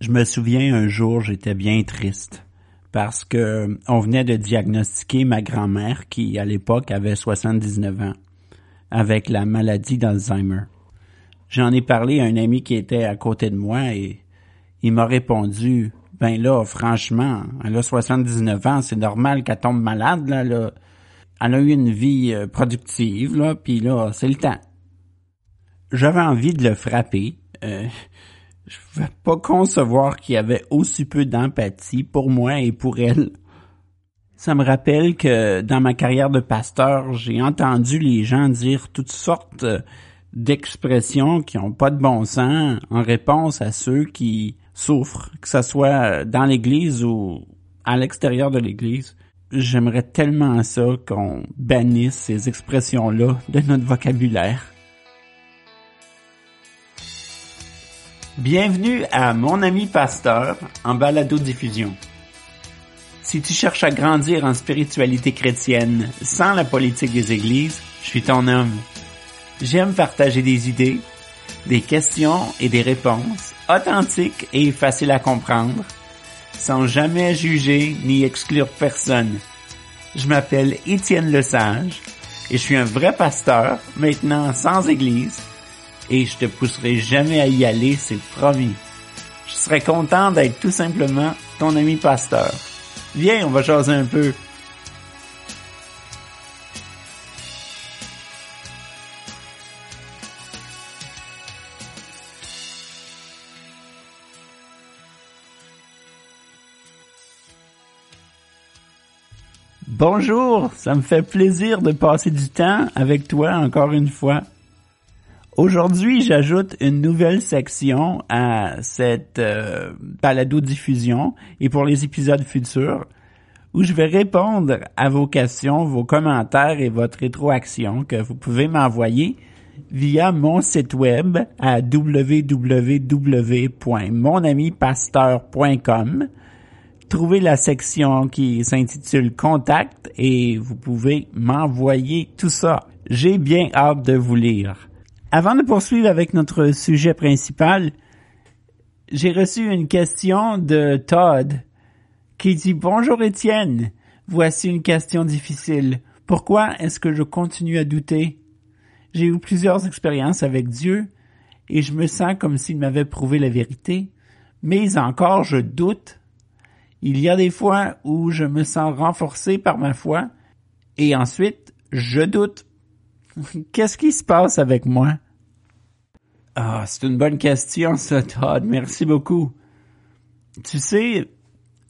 Je me souviens un jour, j'étais bien triste parce que on venait de diagnostiquer ma grand-mère qui à l'époque avait 79 ans avec la maladie d'Alzheimer. J'en ai parlé à un ami qui était à côté de moi et il m'a répondu ben là franchement, elle a 79 ans, c'est normal qu'elle tombe malade là, là. Elle a eu une vie euh, productive là, puis là c'est le temps. J'avais envie de le frapper. Euh, je ne vais pas concevoir qu'il y avait aussi peu d'empathie pour moi et pour elle. Ça me rappelle que dans ma carrière de pasteur, j'ai entendu les gens dire toutes sortes d'expressions qui n'ont pas de bon sens en réponse à ceux qui souffrent, que ce soit dans l'Église ou à l'extérieur de l'Église. J'aimerais tellement ça qu'on bannisse ces expressions-là de notre vocabulaire. Bienvenue à Mon ami pasteur en balado diffusion. Si tu cherches à grandir en spiritualité chrétienne sans la politique des églises, je suis ton homme. J'aime partager des idées, des questions et des réponses authentiques et faciles à comprendre, sans jamais juger ni exclure personne. Je m'appelle Étienne Lesage et je suis un vrai pasteur, maintenant sans église, et je te pousserai jamais à y aller, c'est promis. Je serais content d'être tout simplement ton ami pasteur. Viens, on va jaser un peu. Bonjour, ça me fait plaisir de passer du temps avec toi encore une fois. Aujourd'hui, j'ajoute une nouvelle section à cette euh, balado-diffusion et pour les épisodes futurs où je vais répondre à vos questions, vos commentaires et votre rétroaction que vous pouvez m'envoyer via mon site web à www.monamipasteur.com. Trouvez la section qui s'intitule Contact et vous pouvez m'envoyer tout ça. J'ai bien hâte de vous lire. Avant de poursuivre avec notre sujet principal, j'ai reçu une question de Todd qui dit Bonjour Étienne, voici une question difficile. Pourquoi est-ce que je continue à douter? J'ai eu plusieurs expériences avec Dieu et je me sens comme s'il m'avait prouvé la vérité, mais encore je doute. Il y a des fois où je me sens renforcé par ma foi et ensuite je doute. Qu'est-ce qui se passe avec moi? Ah, c'est une bonne question, ça, Todd. Merci beaucoup. Tu sais,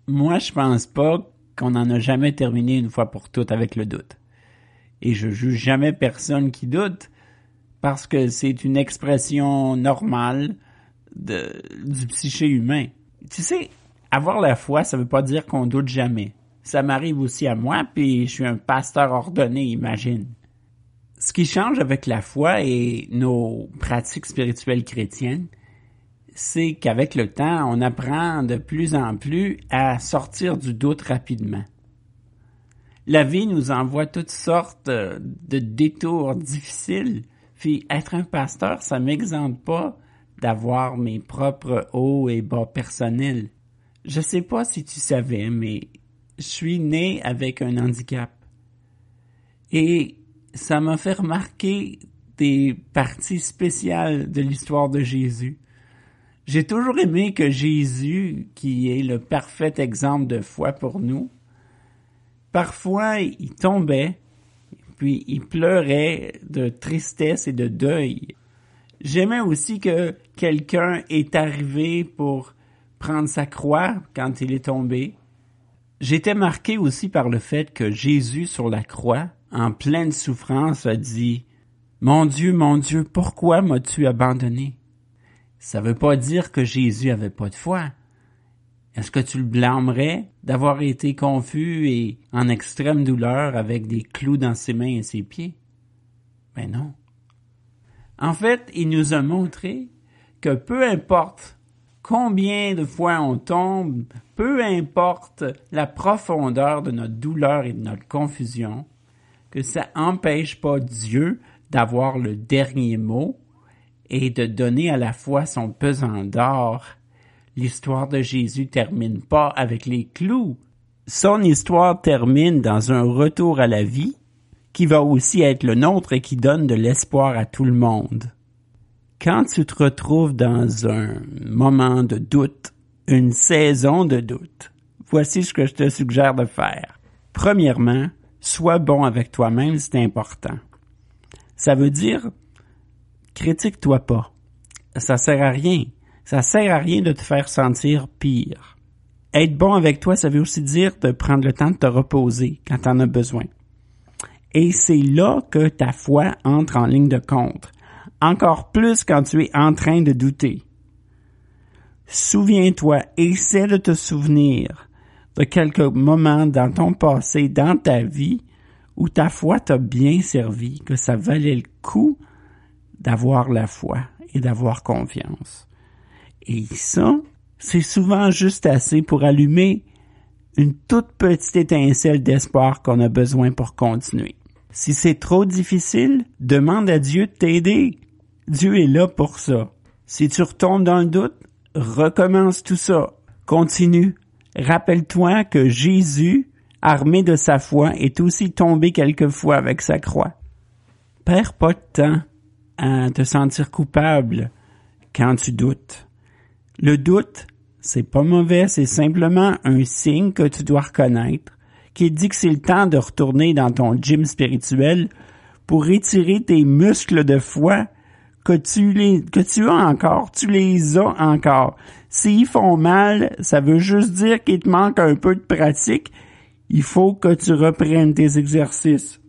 moi, je pense pas qu'on en a jamais terminé une fois pour toutes avec le doute. Et je juge jamais personne qui doute parce que c'est une expression normale du psyché humain. Tu sais, avoir la foi, ça veut pas dire qu'on doute jamais. Ça m'arrive aussi à moi, puis je suis un pasteur ordonné, imagine ce qui change avec la foi et nos pratiques spirituelles chrétiennes, c'est qu'avec le temps, on apprend de plus en plus à sortir du doute rapidement. La vie nous envoie toutes sortes de détours difficiles, puis être un pasteur, ça m'exempte pas d'avoir mes propres hauts et bas personnels. Je sais pas si tu savais, mais je suis né avec un handicap. Et ça m'a fait remarquer des parties spéciales de l'histoire de Jésus. J'ai toujours aimé que Jésus, qui est le parfait exemple de foi pour nous, parfois il tombait, puis il pleurait de tristesse et de deuil. J'aimais aussi que quelqu'un est arrivé pour prendre sa croix quand il est tombé. J'étais marqué aussi par le fait que Jésus sur la croix en pleine souffrance, a dit Mon Dieu, mon Dieu, pourquoi m'as-tu abandonné? Ça veut pas dire que Jésus avait pas de foi. Est-ce que tu le blâmerais d'avoir été confus et en extrême douleur avec des clous dans ses mains et ses pieds? Ben non. En fait, il nous a montré que peu importe combien de fois on tombe, peu importe la profondeur de notre douleur et de notre confusion, que ça empêche pas Dieu d'avoir le dernier mot et de donner à la fois son pesant d'or, L'histoire de Jésus termine pas avec les clous. Son histoire termine dans un retour à la vie qui va aussi être le nôtre et qui donne de l'espoir à tout le monde. Quand tu te retrouves dans un moment de doute, une saison de doute, voici ce que je te suggère de faire. Premièrement, sois bon avec toi-même, c'est important. Ça veut dire, critique-toi pas. Ça sert à rien. Ça sert à rien de te faire sentir pire. Être bon avec toi, ça veut aussi dire de prendre le temps de te reposer quand tu en as besoin. Et c'est là que ta foi entre en ligne de compte. Encore plus quand tu es en train de douter. Souviens-toi, essaie de te souvenir quelques moments dans ton passé, dans ta vie, où ta foi t'a bien servi, que ça valait le coup d'avoir la foi et d'avoir confiance. Et ça, c'est souvent juste assez pour allumer une toute petite étincelle d'espoir qu'on a besoin pour continuer. Si c'est trop difficile, demande à Dieu de t'aider. Dieu est là pour ça. Si tu retombes dans le doute, recommence tout ça. Continue. Rappelle-toi que Jésus, armé de sa foi, est aussi tombé quelquefois avec sa croix. Perds pas de temps à te sentir coupable quand tu doutes. Le doute, c'est pas mauvais, c'est simplement un signe que tu dois reconnaître qui dit que c'est le temps de retourner dans ton gym spirituel pour étirer tes muscles de foi que tu les, que tu as encore, tu les as encore. S'ils font mal, ça veut juste dire qu'il te manque un peu de pratique. Il faut que tu reprennes tes exercices.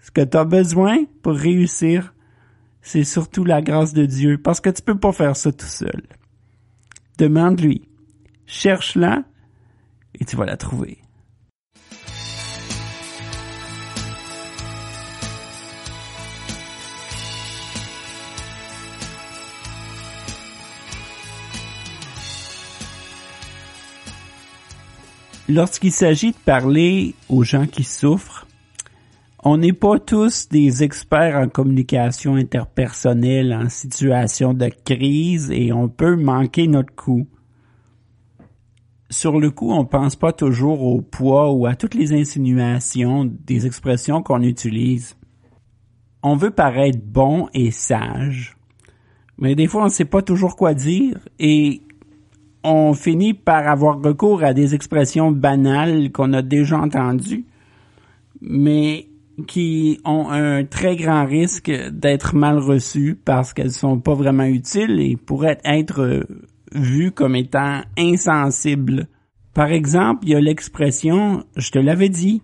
Ce que tu as besoin pour réussir, c'est surtout la grâce de Dieu, parce que tu peux pas faire ça tout seul. Demande-lui. Cherche-la et tu vas la trouver. Lorsqu'il s'agit de parler aux gens qui souffrent, on n'est pas tous des experts en communication interpersonnelle en situation de crise et on peut manquer notre coup. Sur le coup, on pense pas toujours au poids ou à toutes les insinuations des expressions qu'on utilise. On veut paraître bon et sage, mais des fois on ne sait pas toujours quoi dire et on finit par avoir recours à des expressions banales qu'on a déjà entendues, mais qui ont un très grand risque d'être mal reçues parce qu'elles sont pas vraiment utiles et pourraient être vues comme étant insensibles. Par exemple, il y a l'expression je te l'avais dit.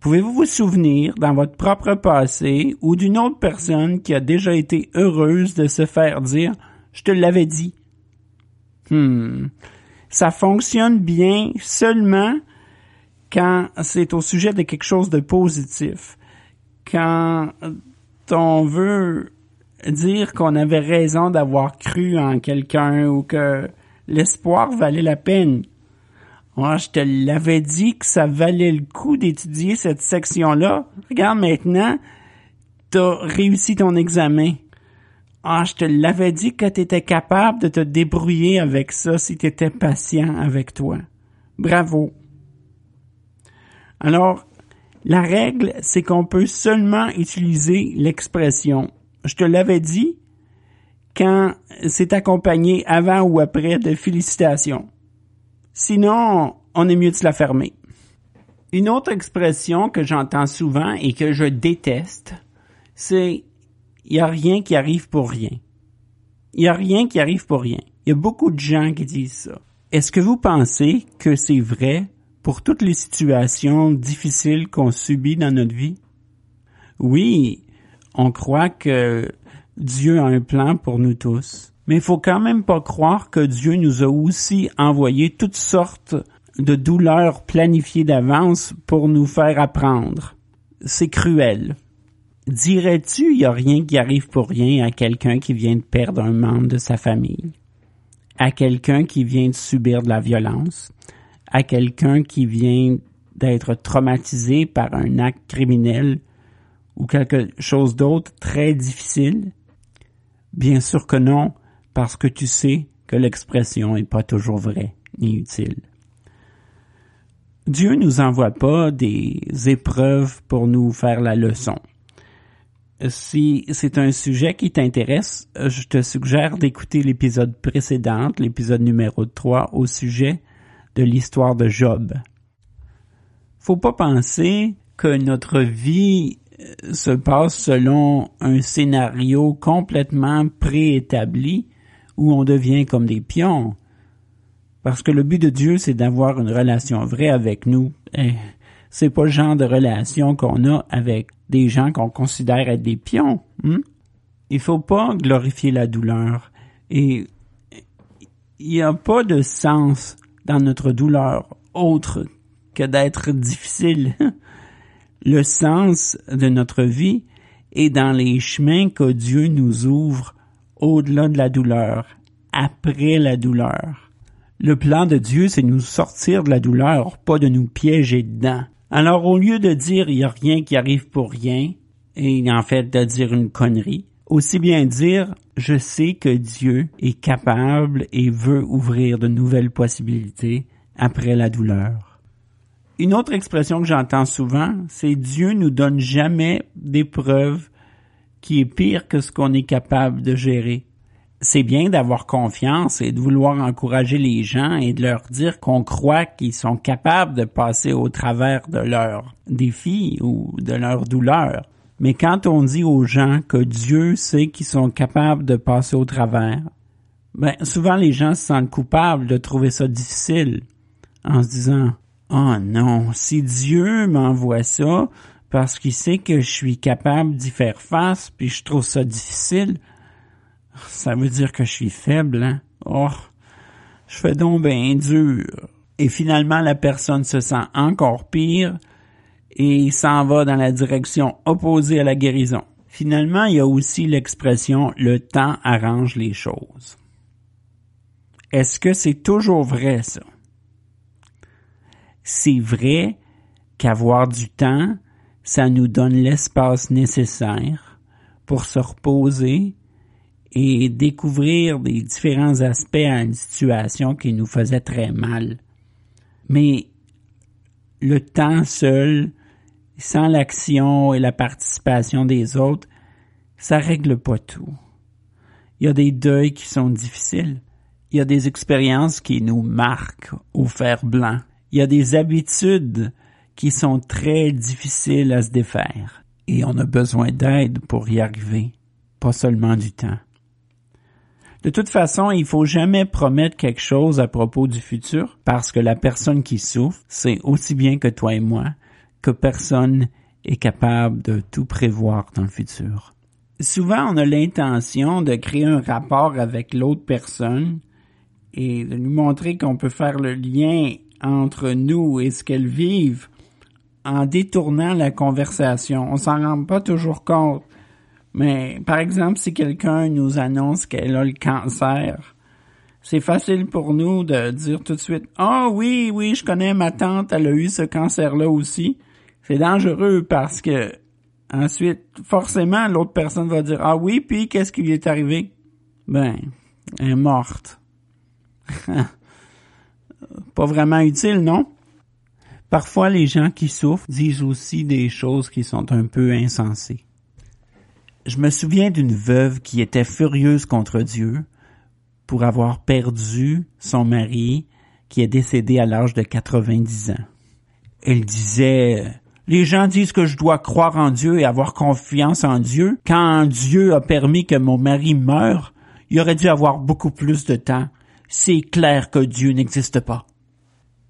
Pouvez-vous vous souvenir dans votre propre passé ou d'une autre personne qui a déjà été heureuse de se faire dire je te l'avais dit? Hmm. Ça fonctionne bien seulement quand c'est au sujet de quelque chose de positif. Quand on veut dire qu'on avait raison d'avoir cru en quelqu'un ou que l'espoir valait la peine. Moi, je te l'avais dit que ça valait le coup d'étudier cette section-là. Regarde maintenant, t'as réussi ton examen. Ah, je te l'avais dit que tu étais capable de te débrouiller avec ça si tu étais patient avec toi. Bravo. Alors, la règle, c'est qu'on peut seulement utiliser l'expression je te l'avais dit quand c'est accompagné avant ou après de félicitations. Sinon, on est mieux de se la fermer. Une autre expression que j'entends souvent et que je déteste, c'est il n'y a rien qui arrive pour rien. Il n'y a rien qui arrive pour rien. Il y a beaucoup de gens qui disent ça. Est-ce que vous pensez que c'est vrai pour toutes les situations difficiles qu'on subit dans notre vie? Oui, on croit que Dieu a un plan pour nous tous. Mais il faut quand même pas croire que Dieu nous a aussi envoyé toutes sortes de douleurs planifiées d'avance pour nous faire apprendre. C'est cruel. Dirais-tu, il n'y a rien qui arrive pour rien à quelqu'un qui vient de perdre un membre de sa famille, à quelqu'un qui vient de subir de la violence, à quelqu'un qui vient d'être traumatisé par un acte criminel ou quelque chose d'autre très difficile? Bien sûr que non, parce que tu sais que l'expression est pas toujours vraie ni utile. Dieu nous envoie pas des épreuves pour nous faire la leçon. Si c'est un sujet qui t'intéresse, je te suggère d'écouter l'épisode précédent, l'épisode numéro 3, au sujet de l'histoire de Job. Faut pas penser que notre vie euh, se passe selon un scénario complètement préétabli où on devient comme des pions. Parce que le but de Dieu, c'est d'avoir une relation vraie avec nous. Et c'est pas le genre de relation qu'on a avec des gens qu'on considère être des pions. Hein? Il faut pas glorifier la douleur. Et il n'y a pas de sens dans notre douleur autre que d'être difficile. Le sens de notre vie est dans les chemins que Dieu nous ouvre au-delà de la douleur, après la douleur. Le plan de Dieu, c'est nous sortir de la douleur, pas de nous piéger dedans. Alors, au lieu de dire il n'y a rien qui arrive pour rien, et en fait de dire une connerie, aussi bien dire je sais que Dieu est capable et veut ouvrir de nouvelles possibilités après la douleur. Une autre expression que j'entends souvent, c'est Dieu nous donne jamais d'épreuve qui est pire que ce qu'on est capable de gérer c'est bien d'avoir confiance et de vouloir encourager les gens et de leur dire qu'on croit qu'ils sont capables de passer au travers de leurs défis ou de leurs douleurs. Mais quand on dit aux gens que Dieu sait qu'ils sont capables de passer au travers, ben, souvent les gens se sentent coupables de trouver ça difficile en se disant, oh non, si Dieu m'envoie ça parce qu'il sait que je suis capable d'y faire face puis je trouve ça difficile, ça veut dire que je suis faible, hein? Oh, je fais donc bien dur. Et finalement, la personne se sent encore pire et s'en va dans la direction opposée à la guérison. Finalement, il y a aussi l'expression le temps arrange les choses. Est-ce que c'est toujours vrai, ça? C'est vrai qu'avoir du temps, ça nous donne l'espace nécessaire pour se reposer, et découvrir des différents aspects à une situation qui nous faisait très mal. Mais le temps seul, sans l'action et la participation des autres, ça règle pas tout. Il y a des deuils qui sont difficiles. Il y a des expériences qui nous marquent au fer blanc. Il y a des habitudes qui sont très difficiles à se défaire. Et on a besoin d'aide pour y arriver, pas seulement du temps. De toute façon, il faut jamais promettre quelque chose à propos du futur parce que la personne qui souffre sait aussi bien que toi et moi que personne est capable de tout prévoir dans le futur. Souvent, on a l'intention de créer un rapport avec l'autre personne et de lui montrer qu'on peut faire le lien entre nous et ce qu'elle vive en détournant la conversation. On s'en rend pas toujours compte. Mais par exemple, si quelqu'un nous annonce qu'elle a le cancer, c'est facile pour nous de dire tout de suite Ah oui, oui, je connais ma tante, elle a eu ce cancer-là aussi. C'est dangereux parce que ensuite, forcément, l'autre personne va dire Ah oui, puis qu'est-ce qui lui est arrivé? Ben, elle est morte. Pas vraiment utile, non? Parfois, les gens qui souffrent disent aussi des choses qui sont un peu insensées. Je me souviens d'une veuve qui était furieuse contre Dieu pour avoir perdu son mari qui est décédé à l'âge de 90 ans. Elle disait les gens disent que je dois croire en Dieu et avoir confiance en Dieu. Quand Dieu a permis que mon mari meure, il aurait dû avoir beaucoup plus de temps. C'est clair que Dieu n'existe pas.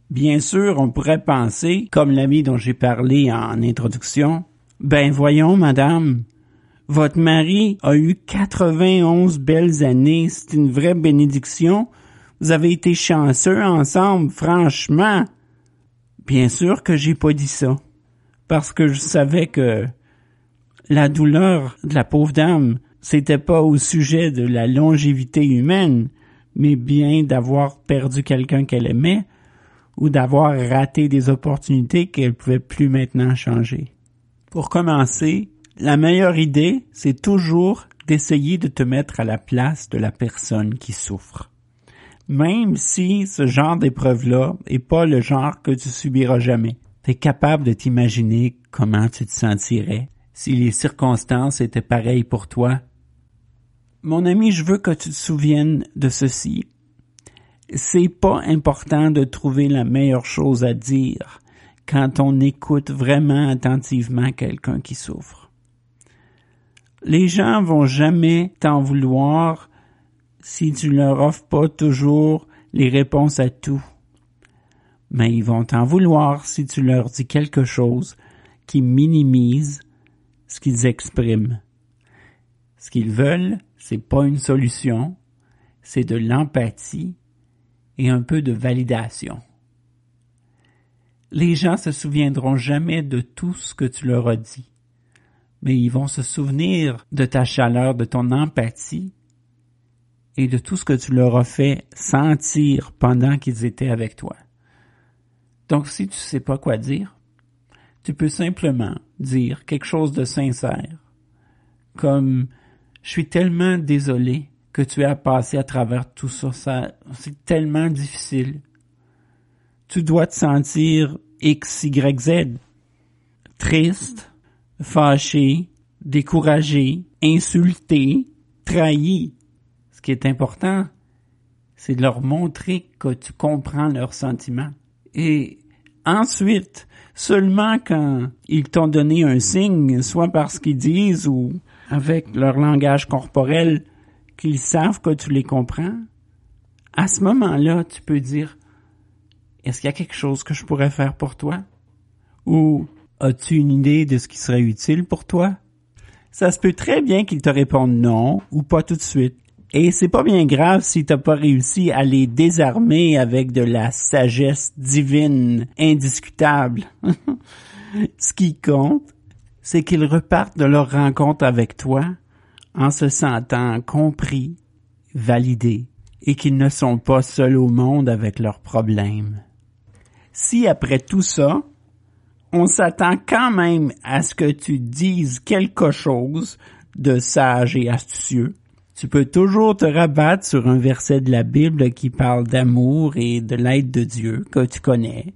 Bien sûr, on pourrait penser, comme l'ami dont j'ai parlé en introduction, ben voyons, madame, votre mari a eu 91 belles années. C'est une vraie bénédiction. Vous avez été chanceux ensemble, franchement. Bien sûr que j'ai pas dit ça. Parce que je savais que la douleur de la pauvre dame, c'était pas au sujet de la longévité humaine, mais bien d'avoir perdu quelqu'un qu'elle aimait ou d'avoir raté des opportunités qu'elle pouvait plus maintenant changer. Pour commencer, la meilleure idée, c'est toujours d'essayer de te mettre à la place de la personne qui souffre. Même si ce genre d'épreuve-là est pas le genre que tu subiras jamais. T'es capable de t'imaginer comment tu te sentirais si les circonstances étaient pareilles pour toi. Mon ami, je veux que tu te souviennes de ceci. C'est pas important de trouver la meilleure chose à dire quand on écoute vraiment attentivement quelqu'un qui souffre. Les gens vont jamais t'en vouloir si tu leur offres pas toujours les réponses à tout. Mais ils vont t'en vouloir si tu leur dis quelque chose qui minimise ce qu'ils expriment. Ce qu'ils veulent, c'est pas une solution, c'est de l'empathie et un peu de validation. Les gens se souviendront jamais de tout ce que tu leur as dit, mais ils vont se souvenir de ta chaleur, de ton empathie et de tout ce que tu leur as fait sentir pendant qu'ils étaient avec toi. Donc si tu sais pas quoi dire, tu peux simplement dire quelque chose de sincère, comme je suis tellement désolé que tu as passé à travers tout ça, ça c'est tellement difficile. Tu dois te sentir X, Y, Z. Triste, fâché, découragé, insulté, trahi. Ce qui est important, c'est de leur montrer que tu comprends leurs sentiments. Et ensuite, seulement quand ils t'ont donné un signe, soit parce qu'ils disent ou avec leur langage corporel, qu'ils savent que tu les comprends, à ce moment-là, tu peux dire, est-ce qu'il y a quelque chose que je pourrais faire pour toi? Ou as-tu une idée de ce qui serait utile pour toi? Ça se peut très bien qu'ils te répondent non ou pas tout de suite. Et c'est pas bien grave si t'as pas réussi à les désarmer avec de la sagesse divine indiscutable. Ce qui compte, c'est qu'ils repartent de leur rencontre avec toi en se sentant compris, validés, et qu'ils ne sont pas seuls au monde avec leurs problèmes. Si après tout ça, on s'attend quand même à ce que tu dises quelque chose de sage et astucieux, tu peux toujours te rabattre sur un verset de la Bible qui parle d'amour et de l'aide de Dieu que tu connais,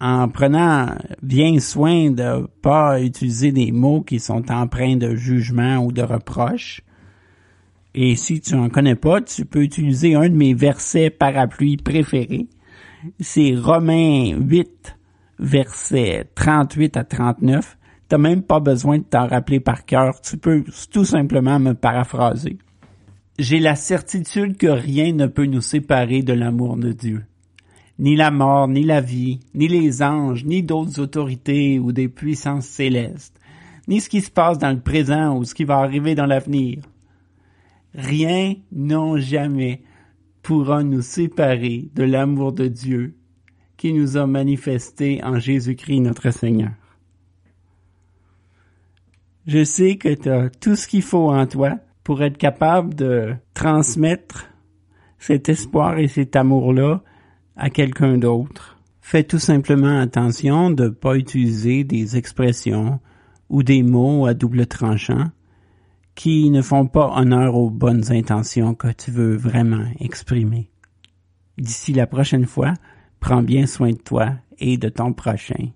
en prenant bien soin de pas utiliser des mots qui sont empreints de jugement ou de reproche. Et si tu en connais pas, tu peux utiliser un de mes versets parapluies préférés. C'est Romains 8, versets 38 à 39. T'as même pas besoin de t'en rappeler par cœur. Tu peux tout simplement me paraphraser. J'ai la certitude que rien ne peut nous séparer de l'amour de Dieu ni la mort, ni la vie, ni les anges, ni d'autres autorités ou des puissances célestes, ni ce qui se passe dans le présent ou ce qui va arriver dans l'avenir. Rien, non jamais, pourra nous séparer de l'amour de Dieu qui nous a manifesté en Jésus-Christ notre Seigneur. Je sais que tu as tout ce qu'il faut en toi pour être capable de transmettre cet espoir et cet amour-là à quelqu'un d'autre. Fais tout simplement attention de ne pas utiliser des expressions ou des mots à double tranchant qui ne font pas honneur aux bonnes intentions que tu veux vraiment exprimer. D'ici la prochaine fois, prends bien soin de toi et de ton prochain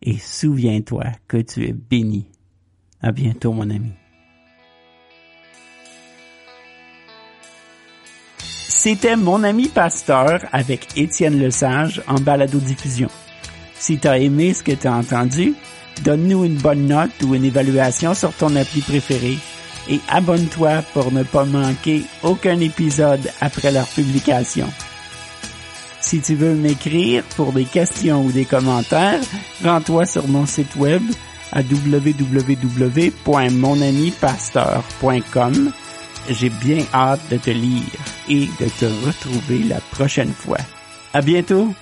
et souviens-toi que tu es béni. À bientôt, mon ami. C'était mon ami pasteur avec Étienne Lesage en balado-diffusion. Si tu as aimé ce que tu entendu, donne-nous une bonne note ou une évaluation sur ton appli préféré et abonne-toi pour ne pas manquer aucun épisode après leur publication. Si tu veux m'écrire pour des questions ou des commentaires, rends-toi sur mon site web à www.monamipasteur.com j'ai bien hâte de te lire et de te retrouver la prochaine fois. À bientôt!